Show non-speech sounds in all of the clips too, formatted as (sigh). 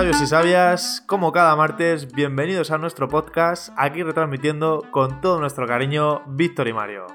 sabios y sabias, como cada martes, bienvenidos a nuestro podcast, aquí retransmitiendo con todo nuestro cariño Víctor y Mario.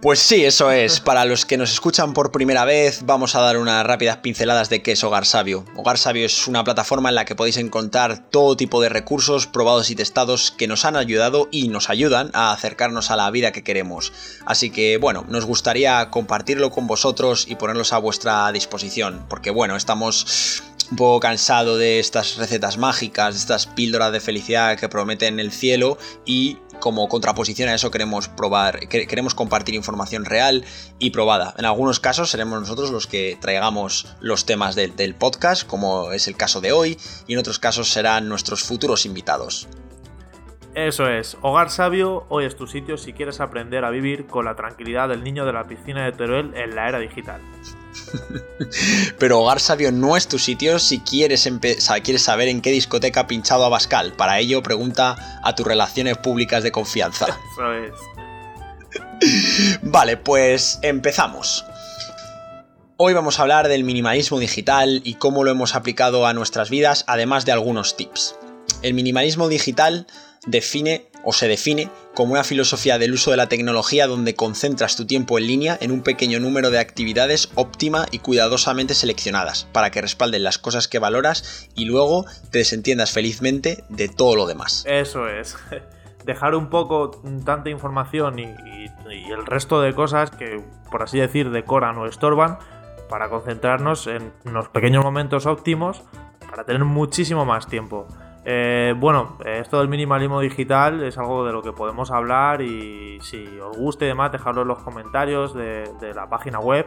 Pues sí, eso es. Para los que nos escuchan por primera vez, vamos a dar unas rápidas pinceladas de qué es Hogar Sabio. Hogar Sabio es una plataforma en la que podéis encontrar todo tipo de recursos probados y testados que nos han ayudado y nos ayudan a acercarnos a la vida que queremos. Así que, bueno, nos gustaría compartirlo con vosotros y ponerlos a vuestra disposición, porque, bueno, estamos un poco cansado de estas recetas mágicas, de estas píldoras de felicidad que prometen el cielo y como contraposición a eso queremos probar, queremos compartir información real y probada. En algunos casos seremos nosotros los que traigamos los temas del, del podcast, como es el caso de hoy, y en otros casos serán nuestros futuros invitados. Eso es, Hogar Sabio, hoy es tu sitio si quieres aprender a vivir con la tranquilidad del niño de la piscina de Teruel en la era digital. (laughs) Pero Hogar Sabio no es tu sitio si quieres, quieres saber en qué discoteca ha pinchado a Bascal. Para ello, pregunta a tus relaciones públicas de confianza. (laughs) Eso es. Vale, pues empezamos. Hoy vamos a hablar del minimalismo digital y cómo lo hemos aplicado a nuestras vidas, además de algunos tips. El minimalismo digital define o se define como una filosofía del uso de la tecnología donde concentras tu tiempo en línea en un pequeño número de actividades óptima y cuidadosamente seleccionadas para que respalden las cosas que valoras y luego te desentiendas felizmente de todo lo demás. Eso es. (laughs) Dejar un poco tanta información y, el resto de cosas que, por así decir, decoran o estorban para concentrarnos en unos pequeños momentos óptimos para tener muchísimo más tiempo. Eh, bueno, esto del minimalismo digital es algo de lo que podemos hablar y si os guste y demás, dejadlo en los comentarios de, la página web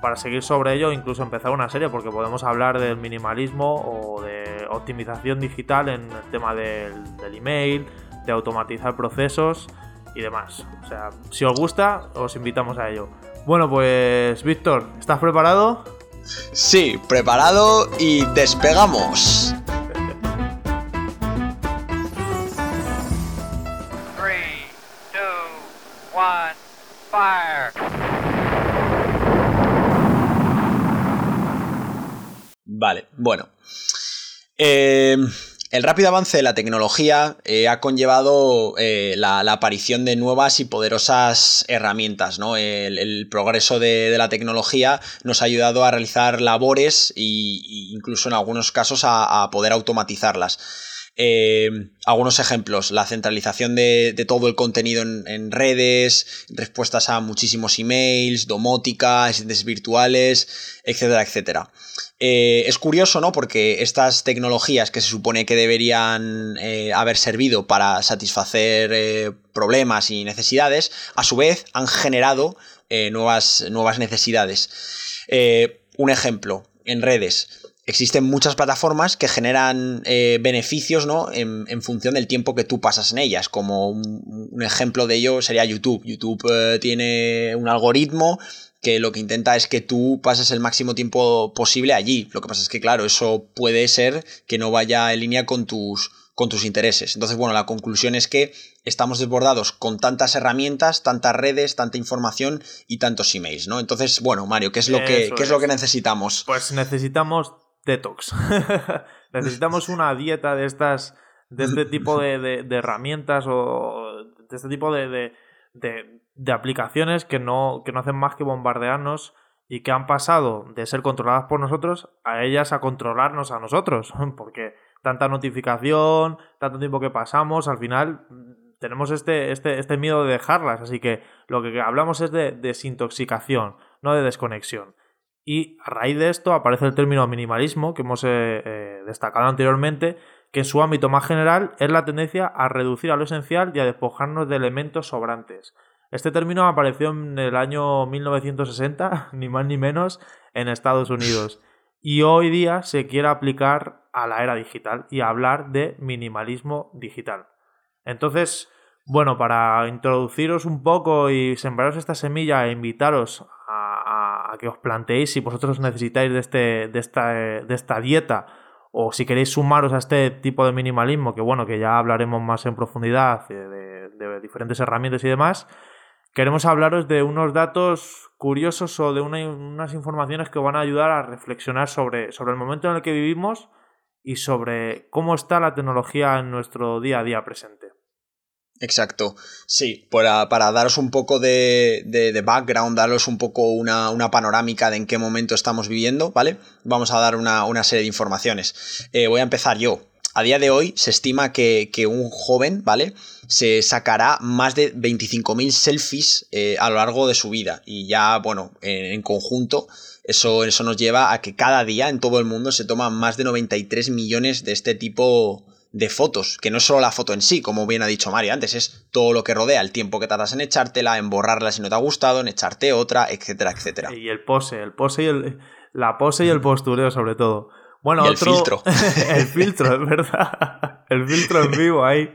para seguir sobre ello, incluso empezar una serie, porque podemos hablar del minimalismo o de optimización digital en el tema del, del email, de automatizar procesos y demás. O sea, si os gusta, os invitamos a ello. Bueno, pues Víctor, ¿estás preparado? Sí, preparado y despegamos. Vale, bueno. Eh, el rápido avance de la tecnología eh, ha conllevado eh, la, aparición de nuevas y poderosas herramientas. ¿no? El, progreso de, la tecnología nos ha ayudado a realizar labores e incluso en algunos casos a poder automatizarlas. Eh, algunos ejemplos, la centralización de, todo el contenido en, redes, respuestas a muchísimos emails, domótica, asistentes virtuales, etcétera, etcétera. Eh, es curioso, ¿no? Porque estas tecnologías que se supone que deberían eh, haber servido para satisfacer problemas y necesidades, a su vez han generado nuevas, nuevas necesidades. un ejemplo, en redes existen muchas plataformas que generan eh, beneficios ¿no? En, función del tiempo que tú pasas en ellas. Como un, ejemplo de ello sería YouTube. YouTube eh, tiene un algoritmo que lo que intenta es que tú pases el máximo tiempo posible allí. Lo que pasa es que, claro, eso puede ser que no vaya en línea con tus, con tus intereses. Entonces, bueno, la conclusión es que estamos desbordados con tantas herramientas, tantas redes, tanta información y tantos emails, ¿no? Entonces, bueno, Mario, ¿qué es lo, que, ¿qué es lo que necesitamos? Pues necesitamos detox. (laughs) Necesitamos una dieta de estas, de este (laughs) tipo de, herramientas o de este tipo de, de, aplicaciones que no, que no hacen más que bombardearnos y que han pasado de ser controladas por nosotros a ellas a controlarnos a nosotros. (laughs) Porque tanta notificación, tanto tiempo que pasamos, al final tenemos este, este, este miedo de dejarlas. Así que lo que hablamos es de desintoxicación, no de desconexión. Y a raíz de esto aparece el término minimalismo que hemos eh, eh, destacado anteriormente, que en su ámbito más general es la tendencia a reducir a lo esencial y a despojarnos de elementos sobrantes. Este término apareció en el año 1960, (laughs) ni más ni menos, en Estados Unidos. Y hoy día se quiere aplicar a la era digital y hablar de minimalismo digital. Entonces, bueno, para introduciros un poco y sembraros esta semilla e invitaros que os planteéis si vosotros necesitáis de, este, de, esta, de esta dieta o si queréis sumaros a este tipo de minimalismo, que bueno, que ya hablaremos más en profundidad de, diferentes herramientas y demás, queremos hablaros de unos datos curiosos o de unas informaciones que van a ayudar a reflexionar sobre, sobre el momento en el que vivimos y sobre cómo está la tecnología en nuestro día a día presente. Exacto, sí, para, para daros un poco de, de, background, daros un poco una, una, panorámica de en qué momento estamos viviendo, ¿vale? Vamos a dar una, una serie de informaciones. Eh, voy a empezar yo. A día de hoy se estima que, que un joven, ¿vale? Se sacará más de 25.000 selfies eh, a lo largo de su vida. Y ya, bueno, en, en conjunto, eso, eso nos lleva a que cada día en todo el mundo se toman más de 93 millones de este tipo de fotos, que no es solo la foto en sí, como bien ha dicho Mario antes, es todo lo que rodea, el tiempo que tardas en echártela, en borrarla si no te ha gustado, en echarte otra, etcétera, etcétera. Y el pose, el pose y el, la pose y el postureo sobre todo. Bueno, otro... el filtro. (laughs) el filtro, es verdad. El filtro en vivo ahí.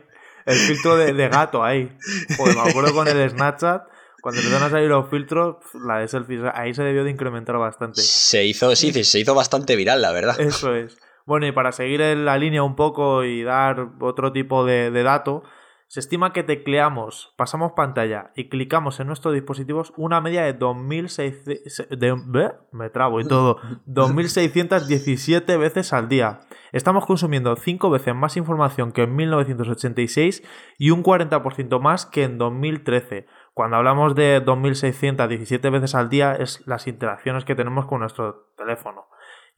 El filtro de, gato ahí. Pues me acuerdo con el Snapchat. Cuando empezaron a salir los filtros, la de selfies, ahí se debió de incrementar bastante. Se hizo, sí, se hizo bastante viral, la verdad. Eso es. Bueno, y para seguir en la línea un poco y dar otro tipo de, dato, se estima que tecleamos, pasamos pantalla y clicamos en nuestros dispositivos una media de 2.600... Me trabo y todo. (laughs) 2.617 veces al día. Estamos consumiendo 5 veces más información que en 1986 y un 40% más que en 2013. Cuando hablamos de 2.617 veces al día es las interacciones que tenemos con nuestro teléfono.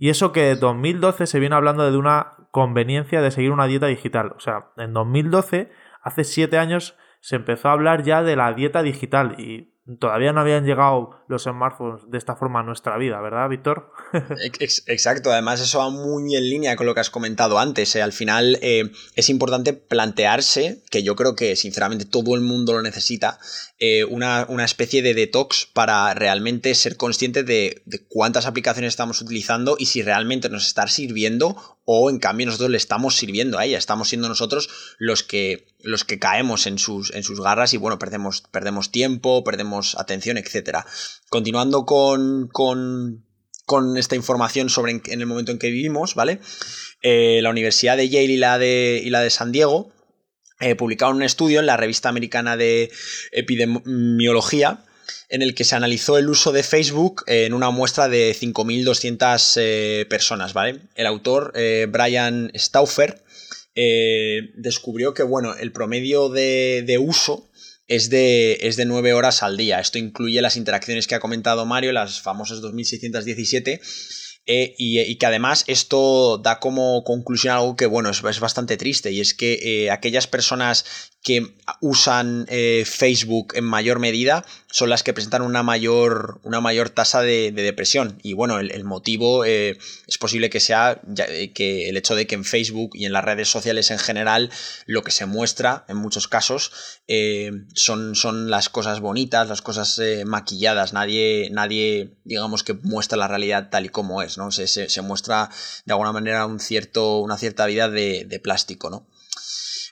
Y eso que en 2012 se viene hablando de una conveniencia de seguir una dieta digital. O sea, en 2012, hace siete años, se empezó a hablar ya de la dieta digital y todavía no habían llegado los smartphones de esta forma a nuestra vida, ¿verdad, Víctor? (laughs) Exacto, además eso va muy en línea con lo que has comentado antes. ¿eh? Al final eh, es importante plantearse, que yo creo que sinceramente todo el mundo lo necesita, eh, una, especie de detox para realmente ser consciente de, de, cuántas aplicaciones estamos utilizando y si realmente nos está sirviendo o en cambio nosotros le estamos sirviendo a ella, estamos siendo nosotros los que, los que caemos en sus, en sus garras y bueno, perdemos, perdemos tiempo, perdemos atención, etc. Continuando con, con, con esta información sobre en, el momento en que vivimos, ¿vale? Eh, la Universidad de Yale y la de, y la de San Diego eh, publicaron un estudio en la revista americana de epidemiología en el que se analizó el uso de Facebook en una muestra de 5.200 eh, personas, ¿vale? El autor, eh, Brian Stauffer, eh, descubrió que, bueno, el promedio de, uso es de, es de 9 horas al día. Esto incluye las interacciones que ha comentado Mario, las famosas 2.617 eh, y, que además esto da como conclusión algo que, bueno, es, bastante triste, y es que aquellas personas que usan eh, Facebook en mayor medida son las que presentan una mayor, una mayor tasa de, depresión. Y bueno, el, motivo es posible que sea que el hecho de que en Facebook y en las redes sociales en general lo que se muestra en muchos casos son, son las cosas bonitas, las cosas maquilladas. Nadie, nadie, digamos que muestra la realidad tal y como es. ¿no? Se, muestra de alguna manera un cierto, una cierta vida de, plástico, ¿no?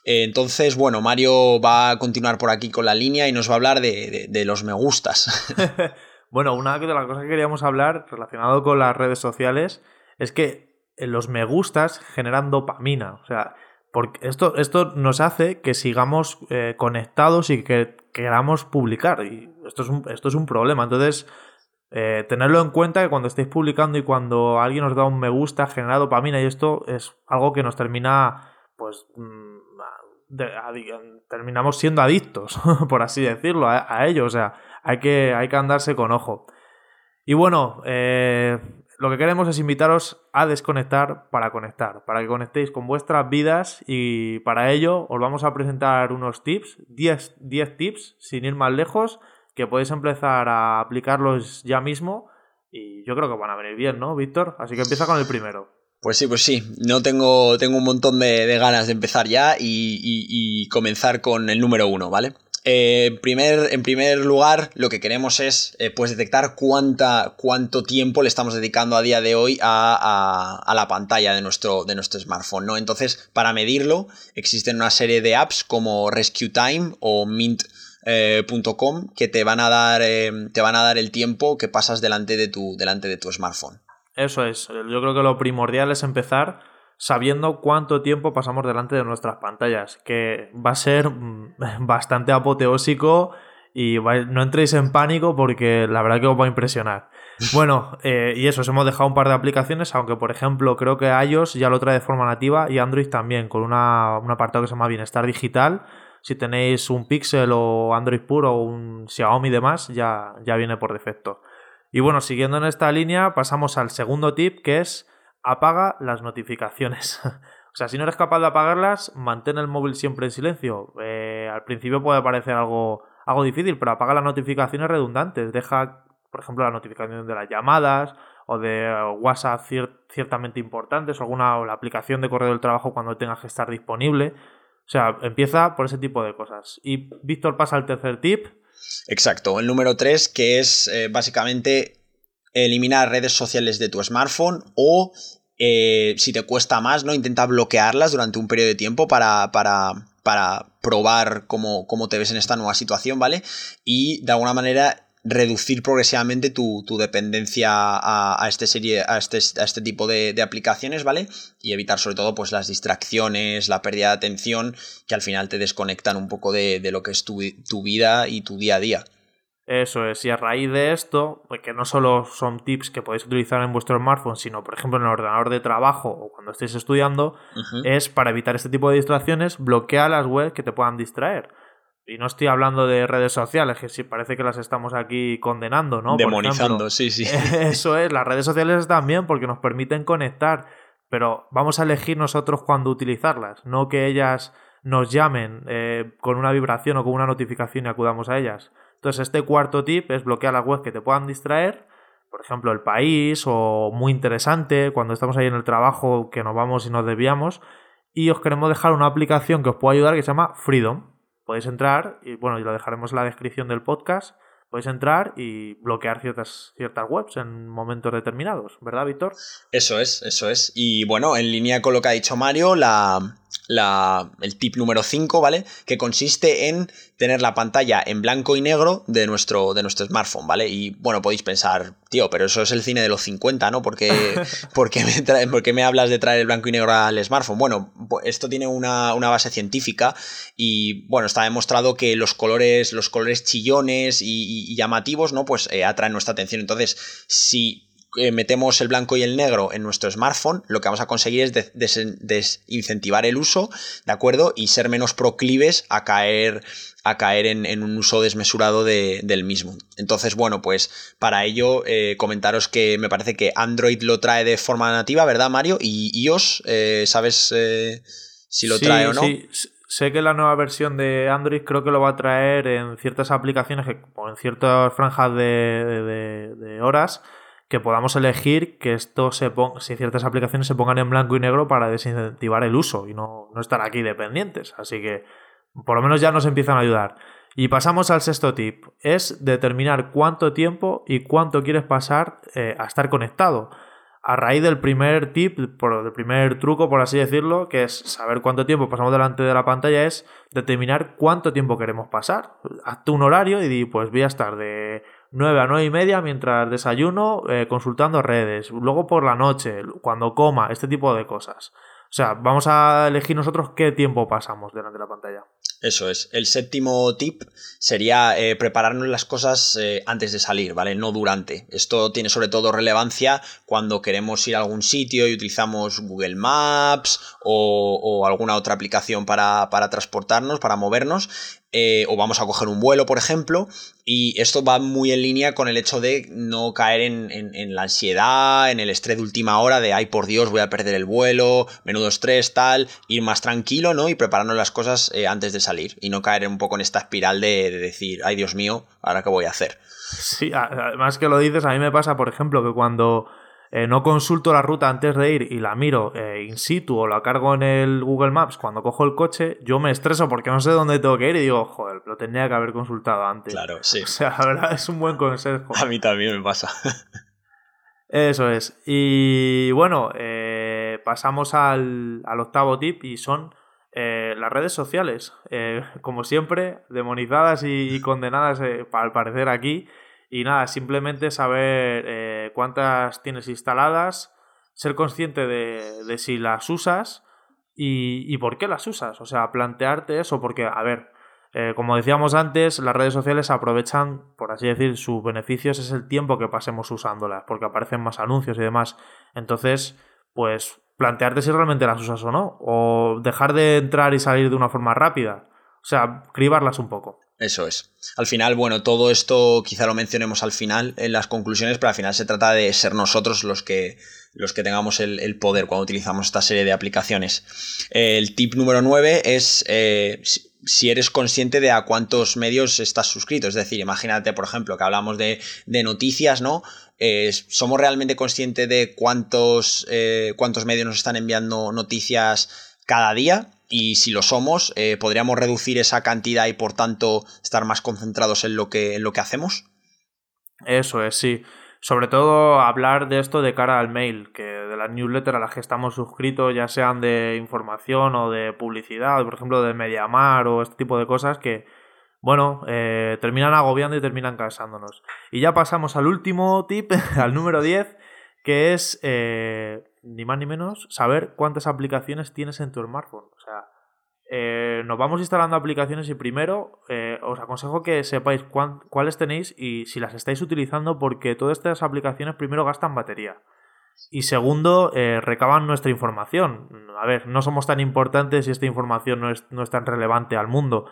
Entonces, bueno, Mario va a continuar por aquí con la línea y nos va a hablar de, los me gustas. (laughs) (laughs) bueno, una de las cosas que queríamos hablar relacionado con las redes sociales es que los me gustas generan dopamina. O sea, porque esto, esto nos hace que sigamos eh, conectados y que queramos publicar. Y esto es un, esto es un problema. Entonces, eh, tenerlo en cuenta que cuando estéis publicando y cuando alguien os da un me gusta, genera dopamina y esto es algo que nos termina, pues, mm, terminamos siendo adictos, (laughs) por así decirlo, a, ello. O sea, hay que, hay que andarse con ojo. Y bueno, eh, lo que queremos es invitaros a desconectar para conectar, para que conectéis con vuestras vidas y para ello os vamos a presentar unos tips, 10, 10 tips, sin ir más lejos, que podéis empezar a aplicarlos ya mismo y yo creo que van a venir bien, ¿no, Víctor? Así que empieza con el primero. Pues sí, pues sí. No tengo, tengo un montón de, ganas de empezar ya y, comenzar con el número uno, ¿vale? Eh, primer, en primer lugar, lo que queremos es eh, pues detectar cuánta, cuánto tiempo le estamos dedicando a día de hoy a, la pantalla de nuestro, de nuestro smartphone, ¿no? Entonces, para medirlo, existen una serie de apps como Rescue Time o Mint eh, que te van a dar te van a dar el tiempo que pasas delante de tu delante de tu smartphone. Eso es. Yo creo que lo primordial es empezar sabiendo cuánto tiempo pasamos delante de nuestras pantallas, que va a ser mm, (laughs) bastante apoteósico y no entréis en pánico porque la verdad que os va a impresionar. (laughs) Bueno, eh, y eso, os hemos dejado un par de aplicaciones, aunque por ejemplo creo que iOS ya lo trae de forma nativa y Android también, con una, un apartado que se llama Bienestar Digital. Si tenéis un Pixel o Android puro o un Xiaomi y demás, ya, ya viene por defecto. Y bueno, siguiendo en esta línea, pasamos al segundo tip que es apaga las notificaciones. (laughs) o sea, si no eres capaz de apagarlas, mantén el móvil siempre en silencio. Eh, al principio puede parecer algo, algo difícil, pero apaga las notificaciones redundantes. Deja por ejemplo, la notificación de las llamadas o de WhatsApp ciertamente importantes o alguna la aplicación de correo del trabajo cuando tengas que estar disponible. O sea, empieza por ese tipo de cosas. Y Víctor pasa al tercer tip. Exacto, el número 3 que es eh, básicamente eliminar redes sociales de tu smartphone o eh, si te cuesta más, ¿no? Intenta bloquearlas durante un periodo de tiempo para, para, para probar cómo, cómo, te ves en esta nueva situación, ¿vale? Y de alguna manera reducir progresivamente tu, dependencia a, este serie, a este, a este tipo de, aplicaciones, ¿vale? Y evitar sobre todo pues las distracciones, la pérdida de atención, que al final te desconectan un poco de, lo que es tu, vida y tu día a día. Eso es, y a raíz de esto, pues que no solo son tips que podéis utilizar en vuestro smartphone, sino por ejemplo en el ordenador de trabajo o cuando estéis estudiando, es para evitar este tipo de distracciones, bloquea las webs que te puedan distraer. Y no estoy hablando de redes sociales, que sí parece que las estamos aquí condenando, ¿no? Demonizando, sí, sí. (laughs) Eso es, las redes sociales también porque nos permiten conectar, pero vamos a elegir nosotros cuándo utilizarlas, no que ellas nos llamen eh, con una vibración o con una notificación y acudamos a ellas. Entonces, este cuarto tip es bloquear las webs que te puedan distraer, por ejemplo, el país o muy interesante, cuando estamos ahí en el trabajo que nos vamos y nos desviamos. Y os queremos dejar una aplicación que os puede ayudar que se llama Freedom podéis entrar, y bueno, y lo dejaremos en la descripción del podcast, podéis entrar y bloquear ciertas, ciertas webs en momentos determinados, ¿verdad, Víctor? Eso es, eso es. Y bueno, en línea con lo que ha dicho Mario, la, la, el tip número 5, ¿vale? Que consiste en tener la pantalla en blanco y negro de nuestro, de nuestro smartphone, ¿vale? Y bueno, podéis pensar, tío, pero eso es el cine de los 50, ¿no? Porque, (laughs) ¿por, qué me me hablas de traer el blanco y negro al smartphone? Bueno, esto tiene una, base científica y bueno, está demostrado que los colores, los colores chillones y, llamativos, ¿no? Pues eh, atraen nuestra atención. Entonces, si eh, metemos el blanco y el negro en nuestro smartphone, lo que vamos a conseguir es desincentivar el uso, ¿de acuerdo? Y ser menos proclives a caer, a caer en, un uso desmesurado del mismo. Entonces, bueno, pues para ello eh, comentaros que me parece que Android lo trae de forma nativa, ¿verdad, Mario? Y iOS, eh, ¿sabes si lo trae o no? Sí. Sé que la nueva versión de Android creo que lo va a traer en ciertas aplicaciones o en ciertas franjas de horas que podamos elegir que esto se ponga, si ciertas aplicaciones se pongan en blanco y negro para desincentivar el uso y no, no estar aquí dependientes. Así que por lo menos ya nos empiezan a ayudar. Y pasamos al sexto tip, es determinar cuánto tiempo y cuánto quieres pasar eh, a estar conectado. A raíz del primer tip, por, del primer truco, por así decirlo, que es saber cuánto tiempo pasamos delante de la pantalla, es determinar cuánto tiempo queremos pasar. Hazte un horario y di, pues voy a estar de 9 a 9 y media mientras desayuno, eh, consultando redes, luego por la noche, cuando coma, este tipo de cosas. O sea, vamos a elegir nosotros qué tiempo pasamos delante de la pantalla. Eso es. El séptimo tip sería eh, prepararnos las cosas eh, antes de salir, ¿vale? No durante. Esto tiene sobre todo relevancia cuando queremos ir a algún sitio y utilizamos Google Maps o, alguna otra aplicación para, para transportarnos, para movernos. Eh, o vamos a coger un vuelo, por ejemplo, y esto va muy en línea con el hecho de no caer en, la ansiedad, en el estrés de última hora de, ay, por Dios, voy a perder el vuelo, menudo estrés, tal, ir más tranquilo, ¿no? Y prepararnos las cosas eh, antes de salir y no caer un poco en esta espiral de, de decir, ay, Dios mío, ¿ahora qué voy a hacer? Sí, además que lo dices, a mí me pasa, por ejemplo, que cuando eh, no consulto la ruta antes de ir y la miro eh, in situ o la cargo en el Google Maps cuando cojo el coche, yo me estreso porque no sé dónde tengo que ir y digo, joder, lo tenía que haber consultado antes. Claro, (laughs) sí. O sea, la verdad es un buen consejo. A mí también me pasa. (laughs) Eso es. Y bueno, eh, pasamos al, octavo tip y son las redes sociales. (laughs) como siempre, demonizadas y, condenadas al parecer aquí. Y nada, simplemente saber eh, cuántas tienes instaladas, ser consciente de, si las usas y, por qué las usas. O sea, plantearte eso, porque, a ver, Eh, como decíamos antes, las redes sociales aprovechan, por así decir, sus beneficios es el tiempo que pasemos usándolas, porque aparecen más anuncios y demás. Entonces, pues plantearte si realmente las usas o no, o dejar de entrar y salir de una forma rápida. O sea, cribarlas un poco. Eso es. Al final, bueno, todo esto quizá lo mencionemos al final en las conclusiones, pero al final se trata de ser nosotros los que, los que tengamos el, poder cuando utilizamos esta serie de aplicaciones. El tip número 9 es eh, si eres consciente de a cuántos medios estás suscrito. Es decir, imagínate, por ejemplo, que hablamos de, noticias, ¿no? Eh, ¿Somos realmente conscientes de cuántos, eh, cuántos medios nos están enviando noticias cada día? Y si lo somos, ¿podríamos reducir esa cantidad y por tanto estar más concentrados en lo que, en lo que hacemos? Eso es, sí. Sobre todo hablar de esto de cara al mail, que de las newsletters a las que estamos suscritos, ya sean de información o de publicidad, por ejemplo de Mediamar o este tipo de cosas que, bueno, eh, terminan agobiando y terminan cansándonos. Y ya pasamos al último tip, (laughs) al número 10, que es eh, ni más ni menos saber cuántas aplicaciones tienes en tu smartphone. Eh, nos vamos instalando aplicaciones y primero eh, os aconsejo que sepáis cuáles tenéis y si las estáis utilizando porque todas estas aplicaciones primero gastan batería y segundo eh, recaban nuestra información. A ver, no somos tan importantes y esta información no es, no es tan relevante al mundo,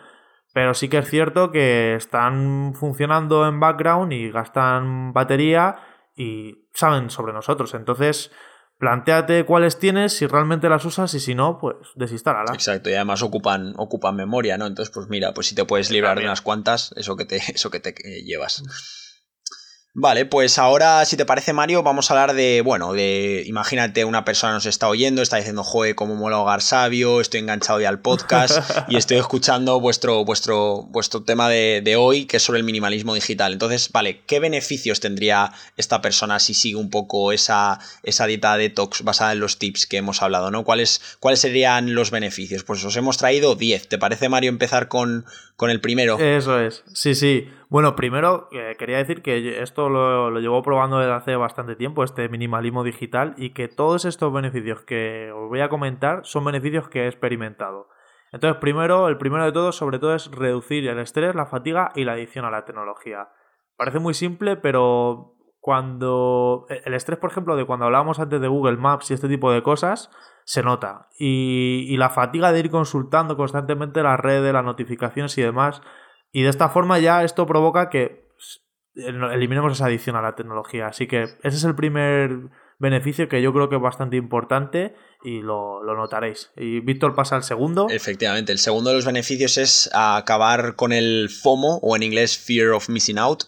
pero sí que es cierto que están funcionando en background y gastan batería y saben sobre nosotros. Entonces, planteate cuáles tienes, si realmente las usas y si no, pues desinstálala. Exacto, y además ocupan, ocupan memoria, ¿no? Entonces, pues mira, pues si te puedes librar de unas cuantas, eso que te, (laughs) eso que te llevas. Vale, pues ahora, si te parece, Mario, vamos a hablar de, bueno, de, imagínate, una persona nos está oyendo, está diciendo, joe, cómo mola hogar sabio, estoy enganchado ya al podcast (laughs) y estoy escuchando vuestro, vuestro, vuestro tema de, hoy, que es sobre el minimalismo digital. Entonces, vale, ¿qué beneficios tendría esta persona si sigue un poco esa, esa dieta detox basada en los tips que hemos hablado, ¿no? ¿Cuáles, ¿Cuáles serían los beneficios? Pues os hemos traído 10. ¿Te parece, Mario, empezar con, con el primero? Eso es, sí, sí. Bueno, primero eh, quería decir que esto lo, lo, llevo probando desde hace bastante tiempo, este minimalismo digital, y que todos estos beneficios que os voy a comentar son beneficios que he experimentado. Entonces, primero, el primero de todos, sobre todo, es reducir el estrés, la fatiga y la adicción a la tecnología. Parece muy simple, pero cuando. El estrés, por ejemplo, de cuando hablábamos antes de Google Maps y este tipo de cosas, se nota. Y, y la fatiga de ir consultando constantemente las redes, las notificaciones y demás y de esta forma ya esto provoca que eliminemos esa adicción a la tecnología. Así que ese es el primer beneficio que yo creo que es bastante importante y lo, notaréis. Y Víctor pasa al segundo. Efectivamente, el segundo de los beneficios es acabar con el FOMO o en inglés Fear of Missing Out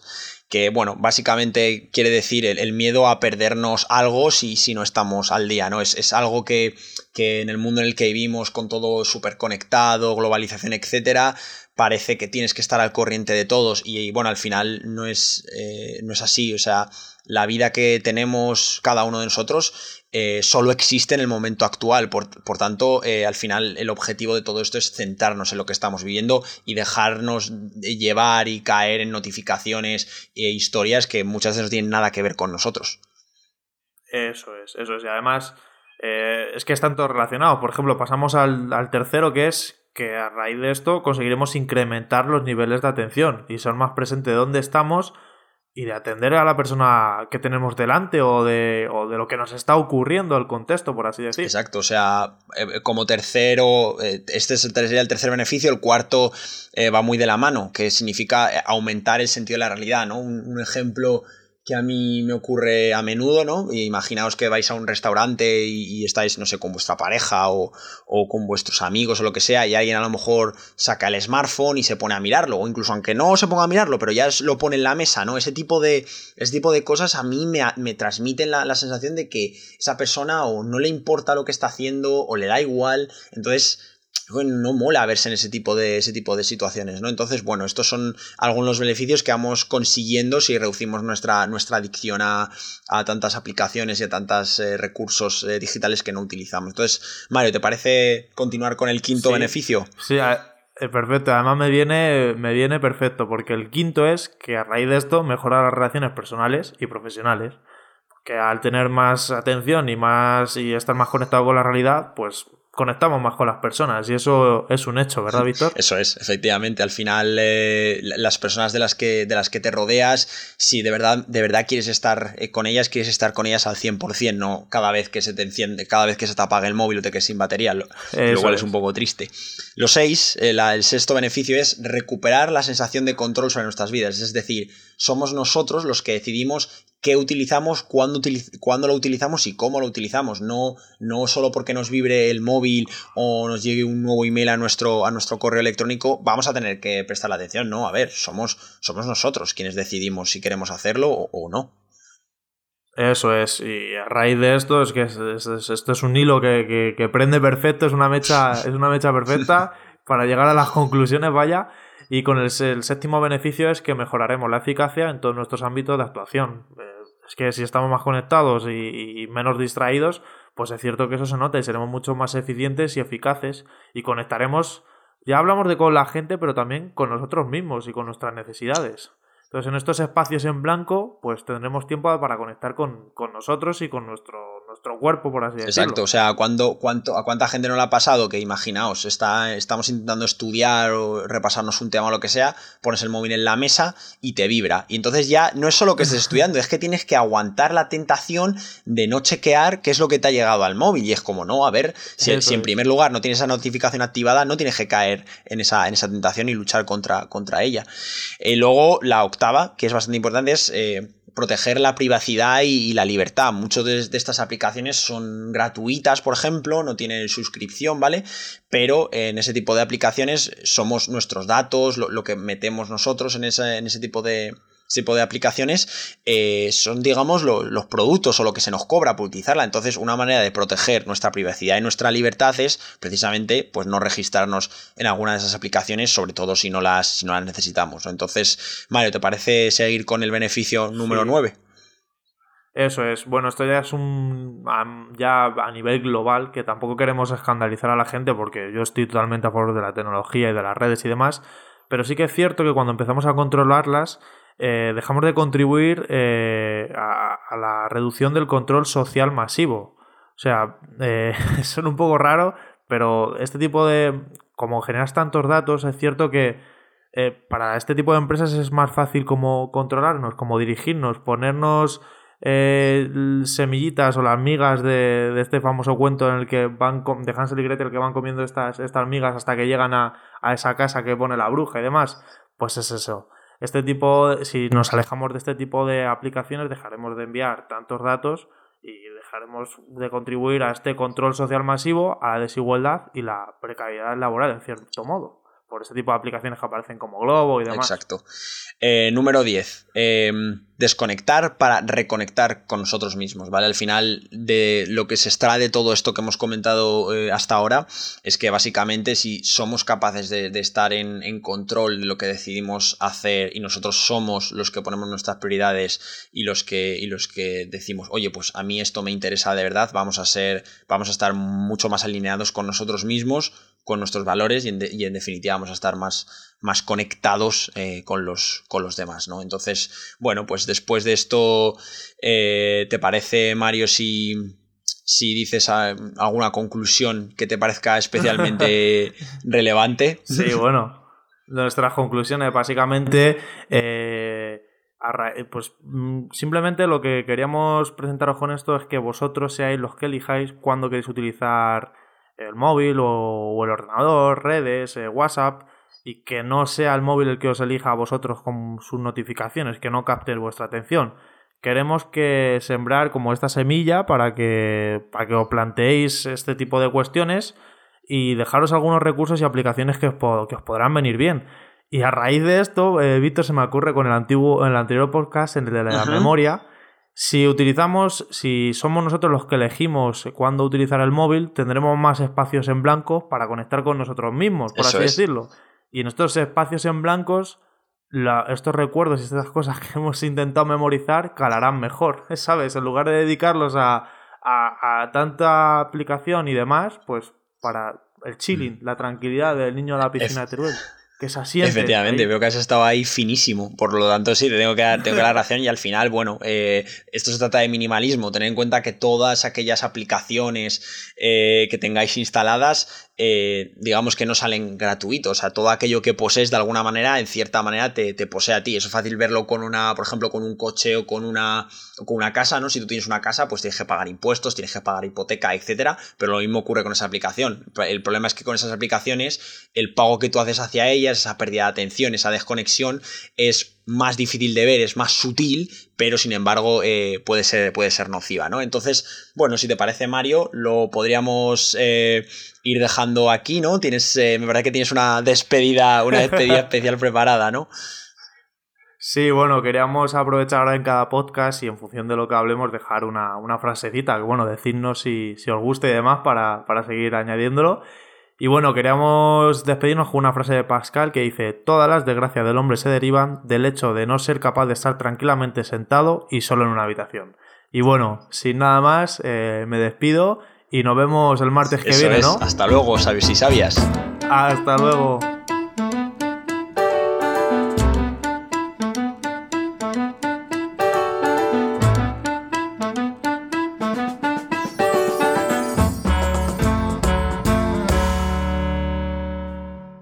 que bueno, básicamente quiere decir el, miedo a perdernos algo si, si, no estamos al día, ¿no? Es, es algo que, que, en el mundo en el que vivimos con todo súper conectado, globalización, etcétera, parece que tienes que estar al corriente de todos y, bueno, al final no es, eh, no es así, o sea, la vida que tenemos cada uno de nosotros eh, solo existe en el momento actual, por, tanto, eh, al final el objetivo de todo esto es centrarnos en lo que estamos viviendo y dejarnos llevar y caer en notificaciones e historias que muchas veces no tienen nada que ver con nosotros. Eso es, eso es, y además... es que están todos relacionados. Por ejemplo, pasamos al, al tercero que es que a raíz de esto conseguiremos incrementar los niveles de atención y ser más presentes de dónde estamos y de atender a la persona que tenemos delante o de, o de lo que nos está ocurriendo, el contexto, por así decir. Exacto, o sea, eh, como tercero, eh, este sería el tercer beneficio, el cuarto eh, va muy de la mano, que significa aumentar el sentido de la realidad, ¿no? un ejemplo que a mí me ocurre a menudo, ¿no? Imaginaos que vais a un restaurante y, estáis, no sé, con vuestra pareja o, o, con vuestros amigos o lo que sea, y alguien a lo mejor saca el smartphone y se pone a mirarlo, o incluso aunque no se ponga a mirarlo, pero ya lo pone en la mesa, ¿no? Ese tipo de, ese tipo de cosas a mí me, me transmiten la, la sensación de que esa persona o no le importa lo que está haciendo o le da igual, entonces no mola verse en ese tipo de, ese tipo de situaciones, ¿no? Entonces, bueno, estos son algunos beneficios que vamos consiguiendo si reducimos nuestra, nuestra adicción a, tantas aplicaciones y a tantos eh, recursos eh, digitales que no utilizamos. Entonces, Mario, ¿te parece continuar con el quinto beneficio? Sí, eh, perfecto. Además me viene, me viene perfecto, porque el quinto es que a raíz de esto mejora las relaciones personales y profesionales. Que al tener más atención y más y estar más conectado con la realidad, pues conectamos más con las personas y eso es un hecho, ¿verdad, Víctor? Eso es, efectivamente. Al final, eh, las personas de las, que, de las que te rodeas, si de verdad, de verdad quieres estar eh, con ellas, quieres estar con ellas al 100%, no cada vez que se te enciende, cada vez que se te apaga el móvil o te quedes sin batería, lo, cual es. un poco triste. Lo seis, eh, el sexto beneficio es recuperar la sensación de control sobre nuestras vidas, es decir, somos nosotros los que decidimos qué utilizamos, cuándo, lo utilizamos y cómo lo utilizamos. No, no solo porque nos vibre el móvil o nos llegue un nuevo email a nuestro, a nuestro correo electrónico, vamos a tener que prestar la atención. No, a ver, somos, somos nosotros quienes decidimos si queremos hacerlo o, no. Eso es, y a raíz de esto es que esto es un hilo que, prende perfecto, es una mecha, es una mecha perfecta (laughs) para llegar a las conclusiones, vaya. Y con el, séptimo beneficio es que mejoraremos la eficacia en todos nuestros ámbitos de actuación. Eh, es que si estamos más conectados y, menos distraídos, pues es cierto que eso se nota y seremos mucho más eficientes y eficaces y conectaremos, ya hablamos de con la gente, pero también con nosotros mismos y con nuestras necesidades. Entonces en estos espacios en blanco, pues tendremos tiempo para conectar con, con nosotros y con nuestro nuestro cuerpo, por así decirlo. Exacto, o sea, cuando, cuánto, ¿a cuánta gente no le ha pasado que imaginaos, está, estamos intentando estudiar o repasarnos un tema o lo que sea, pones el móvil en la mesa y te vibra. Y entonces ya no es solo que estés (laughs) estudiando, es que tienes que aguantar la tentación de no chequear qué es lo que te ha llegado al móvil. Y es como, no, a ver, si, en primer lugar no tienes esa notificación activada, no tienes que caer en esa, en esa tentación y luchar contra, contra ella. Y luego, la octava, que es bastante importante, es... Eh, proteger la privacidad y, la libertad. Muchas de, estas aplicaciones son gratuitas, por ejemplo, no tienen suscripción, ¿vale? Pero en ese tipo de aplicaciones somos nuestros datos, lo, que metemos nosotros en en ese tipo de, tipo de aplicaciones eh, son, digamos, los productos o lo que se nos cobra por utilizarla. Entonces, una manera de proteger nuestra privacidad y nuestra libertad es precisamente pues, no registrarnos en alguna de esas aplicaciones, sobre todo si no las, si no las necesitamos. Entonces, Mario, ¿te parece seguir con el beneficio número 9? Eso es. Bueno, esto ya es un. ya a nivel global, que tampoco queremos escandalizar a la gente, porque yo estoy totalmente a favor de la tecnología y de las redes y demás. Pero sí que es cierto que cuando empezamos a controlarlas, eh, dejamos de contribuir eh, a, la reducción del control social masivo. O sea, (laughs) eh, son un poco raro, pero este tipo de... Como generas tantos datos, es cierto que para este tipo de empresas es más fácil como controlarnos, como dirigirnos, ponernos semillitas o las migas de, este famoso cuento en el que van de Hansel y Gretel que van comiendo estas, estas migas hasta que llegan a, a esa casa que pone la bruja y demás. Pues es eso este tipo, si nos alejamos de este tipo de aplicaciones, dejaremos de enviar tantos datos y dejaremos de contribuir a este control social masivo, a la desigualdad y la precariedad laboral, en cierto modo por ese tipo de aplicaciones que aparecen como Globo y demás. Exacto. Eh, número 10. Em, desconectar para reconectar con nosotros mismos, ¿vale? Al final de lo que se extrae de todo esto que hemos comentado eh, hasta ahora es que básicamente si somos capaces de, estar en, control de lo que decidimos hacer y nosotros somos los que ponemos nuestras prioridades y los que, y los que decimos, oye, pues a mí esto me interesa de verdad, vamos a ser, vamos a estar mucho más alineados con nosotros mismos, con nuestros valores y en, definitiva vamos a estar más, más conectados eh, con, los, con los demás, ¿no? Entonces, bueno, pues después de esto, eh, ¿te parece, Mario, si, si dices ah, alguna conclusión que te parezca especialmente (laughs) relevante? Sí, bueno, nuestras conclusiones básicamente... Eh, pues mm, simplemente lo que queríamos presentaros con esto es que vosotros seáis los que elijáis cuándo queréis utilizar el móvil o, el ordenador, redes, eh, WhatsApp, y que no sea el móvil el que os elija a vosotros con sus notificaciones, que no capte vuestra atención. Queremos que sembrar como esta semilla para que, para que os planteéis este tipo de cuestiones y dejaros algunos recursos y aplicaciones que os, que os podrán venir bien. Y a raíz de esto, eh, Víctor, se me ocurre con el antiguo, en el anterior podcast, en el de la memoria, si utilizamos, si somos nosotros los que elegimos cuándo utilizar el móvil, tendremos más espacios en blanco para conectar con nosotros mismos, por así decirlo. Y en estos espacios en blancos, estos recuerdos y estas (laughs) cosas que hemos intentado memorizar calarán mejor, (laughs) ¿sabes? En lugar de dedicarlos a, a, tanta aplicación y demás, pues para el chilling, mm. la tranquilidad del niño a la piscina de Teruel. Que se asiente. Efectivamente, veo que has estado ahí finísimo. Por lo tanto, sí, te tengo que dar, tengo que dar (laughs) razón. Y al final, bueno, eh, esto se trata de minimalismo. Tener en cuenta que todas aquellas aplicaciones eh, que tengáis instaladas eh, digamos que no salen gratuitos. O sea, todo aquello que posees de alguna manera, en cierta manera, te, posee a ti. Eso es fácil verlo con una, por ejemplo, con un coche o con una, con una casa, ¿no? Si tú tienes una casa, pues tienes que pagar impuestos, tienes que pagar hipoteca, etcétera. Pero lo mismo ocurre con esa aplicación. El problema es que con esas aplicaciones, el pago que tú haces hacia esa pérdida de atención, esa desconexión, es más difícil de ver, es más sutil, pero sin embargo eh, puede, ser, puede ser nociva, ¿no? Entonces, bueno, si te parece, Mario, lo podríamos eh, ir dejando aquí, ¿no? Tienes, eh, me parece que tienes una despedida, una despedida (laughs) especial preparada, ¿no? Sí, bueno, queríamos aprovechar ahora en cada podcast y en función de lo que hablemos dejar una, una frasecita, que bueno, decidnos si, si os gusta y demás para, para seguir añadiéndolo. Y bueno, queríamos despedirnos con una frase de Pascal que dice, todas las desgracias del hombre se derivan del hecho de no ser capaz de estar tranquilamente sentado y solo en una habitación. Y bueno, sin nada más, eh, me despido y nos vemos el martes que viene, ¿no? Hasta luego, sabes y sabias. Hasta luego.